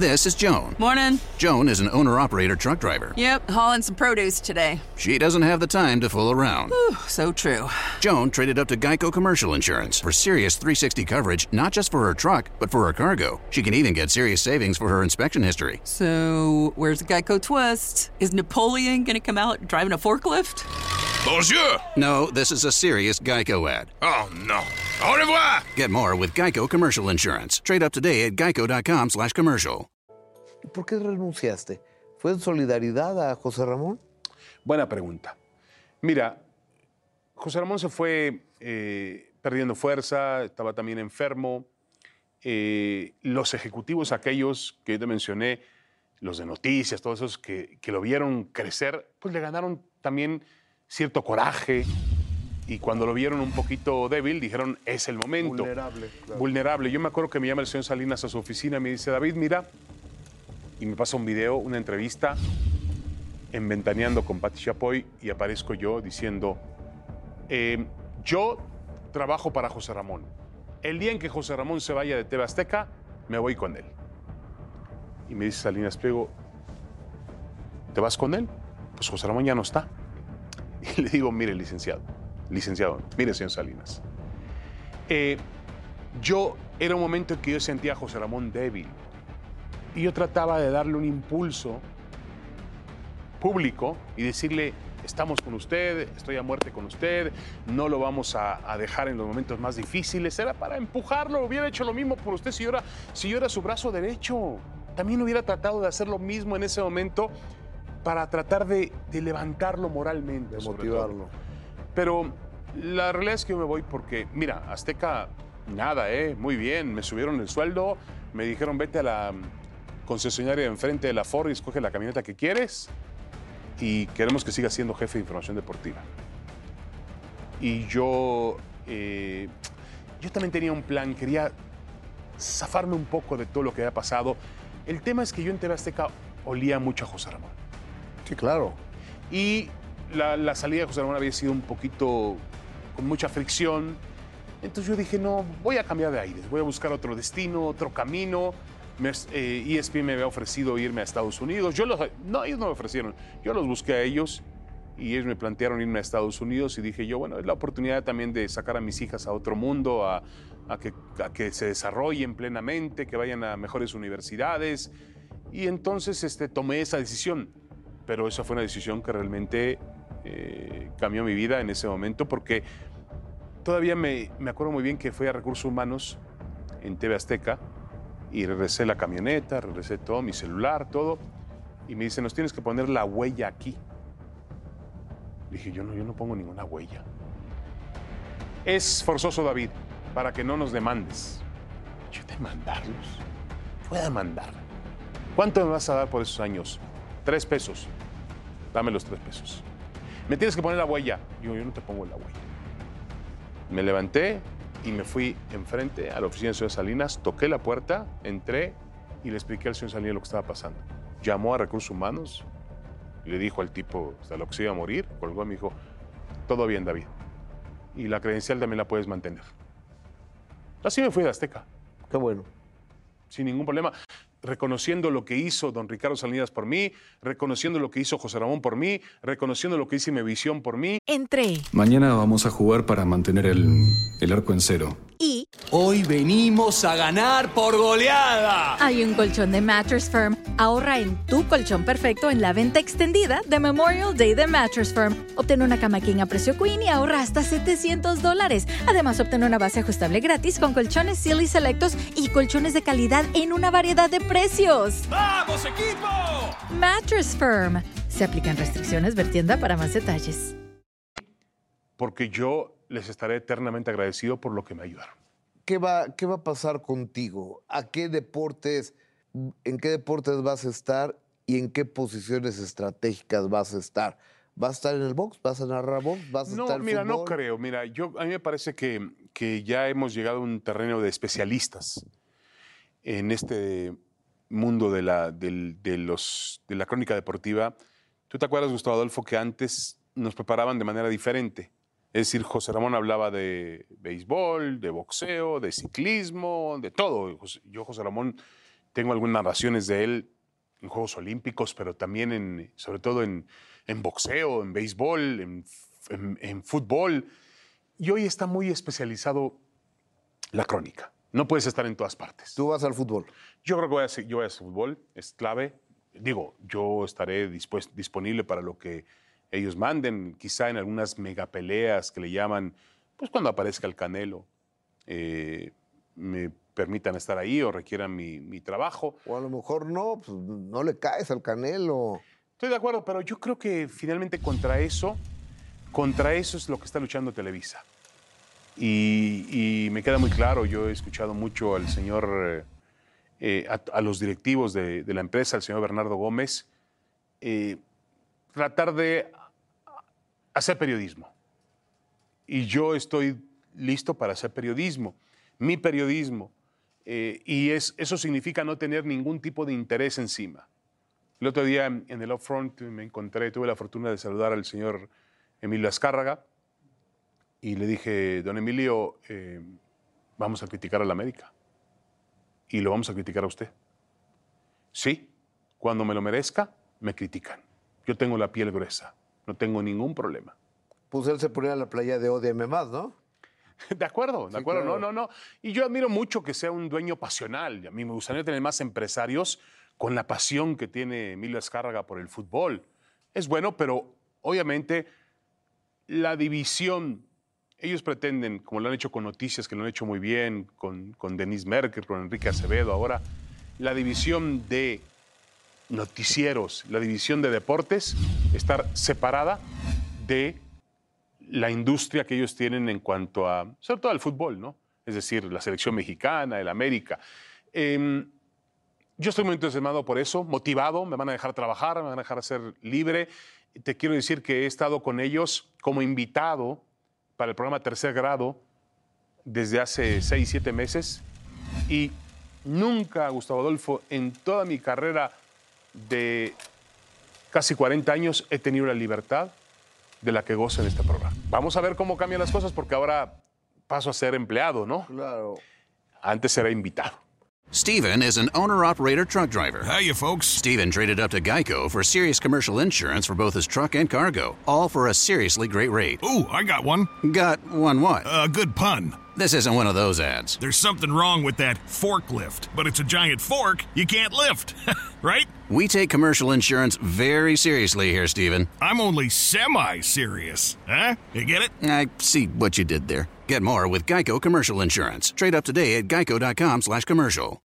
This is Joan. Morning. Joan is an owner operator truck driver. Yep, hauling some produce today. She doesn't have the time to fool around. Whew, so true. Joan traded up to Geico Commercial Insurance for serious 360 coverage, not just for her truck, but for her cargo. She can even get serious savings for her inspection history. So, where's the Geico twist? Is Napoleon gonna come out driving a forklift? Bonjour. No, this is a serious Geico ad. Oh, no. Au revoir. Get more with Geico Commercial Insurance. Trade up today at geico.com slash commercial. ¿Por qué renunciaste? ¿Fue en solidaridad a José Ramón? Buena pregunta. Mira, José Ramón se fue eh, perdiendo fuerza, estaba también enfermo. Eh, los ejecutivos, aquellos que yo te mencioné, los de noticias, todos esos que, que lo vieron crecer, pues le ganaron también cierto coraje. Y cuando lo vieron un poquito débil, dijeron, es el momento. Vulnerable, claro. Vulnerable. Yo me acuerdo que me llama el señor Salinas a su oficina y me dice, David, mira, y me pasa un video, una entrevista en Ventaneando con Patti Chapoy y aparezco yo diciendo, eh, yo trabajo para José Ramón. El día en que José Ramón se vaya de TV Azteca, me voy con él. Y me dice Salinas Pliego, ¿te vas con él? Pues José Ramón ya no está. Le digo, mire, licenciado, licenciado, mire, señor Salinas. eh, yo era un momento en que yo sentía a José Ramón débil. Y yo trataba de darle un impulso público y decirle, estamos con usted, estoy a muerte con usted, no lo vamos a, a dejar en los momentos más difíciles. Era para empujarlo, hubiera hecho lo mismo por usted si yo era, si yo era su brazo derecho. También hubiera tratado de hacer lo mismo en ese momento para tratar de, de levantarlo moralmente. De motivarlo. Pero la realidad es que yo me voy porque, mira, Azteca, nada, ¿eh? Muy bien, me subieron el sueldo, me dijeron vete a la concesionaria de enfrente de la Ford y escoge la camioneta que quieres y queremos que sigas siendo jefe de información deportiva. Y yo, eh, yo también tenía un plan, quería zafarme un poco de todo lo que había pasado. El tema es que yo en TV Azteca olía mucho a José Ramón. Claro. Y la, salida de José Ramón había sido un poquito con mucha fricción. Entonces yo dije, no, voy a cambiar de aires, voy a buscar otro destino, otro camino. Eh, ESPN me había ofrecido irme a Estados Unidos. Yo los, no, ellos no me ofrecieron. Yo los busqué a ellos y ellos me plantearon irme a Estados Unidos y dije yo, bueno, es la oportunidad también de sacar a mis hijas a otro mundo, a, a que, a que se desarrollen plenamente, que vayan a mejores universidades. Y entonces este, tomé esa decisión. Pero esa fue una decisión que realmente eh, cambió mi vida en ese momento porque todavía me, me acuerdo muy bien que fui a Recursos Humanos en TV Azteca y regresé la camioneta, regresé todo, mi celular, todo. Y me dice, nos tienes que poner la huella aquí. Dije, yo no, yo no pongo ninguna huella. Es forzoso, David, para que no nos demandes. Yo demandarlos. Voy a demandar. ¿Cuánto me vas a dar por esos años? Tres pesos. Dame los tres pesos. Me tienes que poner la huella. Yo, yo no te pongo la huella. Me levanté y me fui enfrente a la oficina del señor Salinas, toqué la puerta, entré y le expliqué al señor Salinas lo que estaba pasando. Llamó a Recursos Humanos le dijo al tipo hasta lo que se iba a morir, colgó y me dijo, todo bien, David. Y la credencial también la puedes mantener. Así me fui de Azteca, Qué bueno. sin ningún problema. Reconociendo lo que hizo don Ricardo Salinas por mí, reconociendo lo que hizo José Ramón por mí, reconociendo lo que hizo mi visión por mí. Entré Mañana vamos a jugar para mantener el, el arco en cero. Y Hoy venimos a ganar por goleada. hay un colchón de Mattress Firm. Ahorra en tu colchón perfecto en la venta extendida de Memorial Day de Mattress Firm. Obtén una cama king a precio queen y ahorra hasta 700 dólares. Además, obtén una base ajustable gratis con colchones Silly Selectos y colchones de calidad en una variedad de precios. ¡Vamos, equipo! Mattress Firm. Se aplican restricciones, ver tienda para más detalles. porque yo les estaré eternamente agradecido por lo que me ayudaron. ¿Qué va, ¿Qué va a pasar contigo? ¿A qué deportes, en qué deportes vas a estar y en qué posiciones estratégicas vas a estar? ¿Vas a estar en el box? ¿Vas a narrar box? ¿Vas a No, estar en mira, no fútbol? creo. Mira, yo, a mí me parece que, que ya hemos llegado a un terreno de especialistas en este mundo de la, de los, de la crónica deportiva. ¿Tú te acuerdas, Gustavo Adolfo, que antes nos preparaban de manera diferente? Es decir, José Ramón hablaba de béisbol, de boxeo, de ciclismo, de todo. Yo, José Ramón, Tengo algunas narraciones de él en Juegos Olímpicos, pero también en, sobre todo en, en boxeo, en béisbol, en, en- en fútbol. Y hoy está muy especializado la crónica. No puedes estar en todas partes. Tú vas al fútbol. Yo creo que voy a, hacer- yo voy a fútbol, es clave. Digo, yo estaré dispues- disponible para lo que ellos manden, quizá en algunas megapeleas que le llaman, pues cuando aparezca el Canelo, eh, me permitan estar ahí o requieran mi, mi trabajo. O a lo mejor no, pues no le caes al Canelo. Estoy de acuerdo, pero yo creo que finalmente contra eso, contra eso es lo que está luchando Televisa. Y, y me queda muy claro, yo he escuchado mucho al señor, eh, eh, a, a los directivos de, de la empresa, al señor Bernardo Gómez, eh, tratar de hacer periodismo. Y yo estoy listo para hacer periodismo, mi periodismo. eh, y es, eso significa no tener ningún tipo de interés encima. El otro día en el Upfront me encontré, tuve la fortuna de saludar al señor Emilio Azcárraga y le dije, don Emilio, eh, vamos a criticar a la América y lo vamos a criticar a usted. Sí, cuando me lo merezca, me critican. Yo tengo la piel gruesa, no tengo ningún problema. Pues él se ponía en la playa de Odiame más, ¿no? De acuerdo, de Sí, acuerdo. claro. No, no, no. Y yo admiro mucho que sea un dueño pasional. A mí me gustaría tener más empresarios con la pasión que tiene Emilio Azcárraga por el fútbol. Es bueno, pero obviamente la división, ellos pretenden, como lo han hecho con Noticias, que lo han hecho muy bien, con, con Denise Merker, con Enrique Acevedo ahora, la división de noticieros, la división de deportes, estar separada de la industria que ellos tienen en cuanto a, sobre todo al fútbol, ¿no? Es decir, la selección mexicana, el América. Em, yo estoy muy entusiasmado por eso, motivado, me van a dejar trabajar, me van a dejar ser libre. Te quiero decir que he estado con ellos como invitado para el programa Tercer Grado desde hace seis, siete meses y nunca, Gustavo Adolfo, en toda mi carrera de casi 40 años he tenido la libertad de la que gozo en este programa. Vamos a ver cómo cambian las cosas porque ahora paso a ser empleado, ¿no? Claro. Antes era invitado. Steven is an owner operator truck driver. Hiya, folks. Steven traded up to Geico for serious commercial insurance for both his truck and cargo, all for a seriously great rate. Ooh, I got one. Got one what? A good pun. This isn't one of those ads. There's something wrong with that forklift, but it's a giant fork you can't lift, right? We take commercial insurance very seriously here, Steven. I'm only semi serious. Huh? You get it? I see what you did there. Get more with Geico Commercial Insurance. Trade up today at geico.com slash commercial.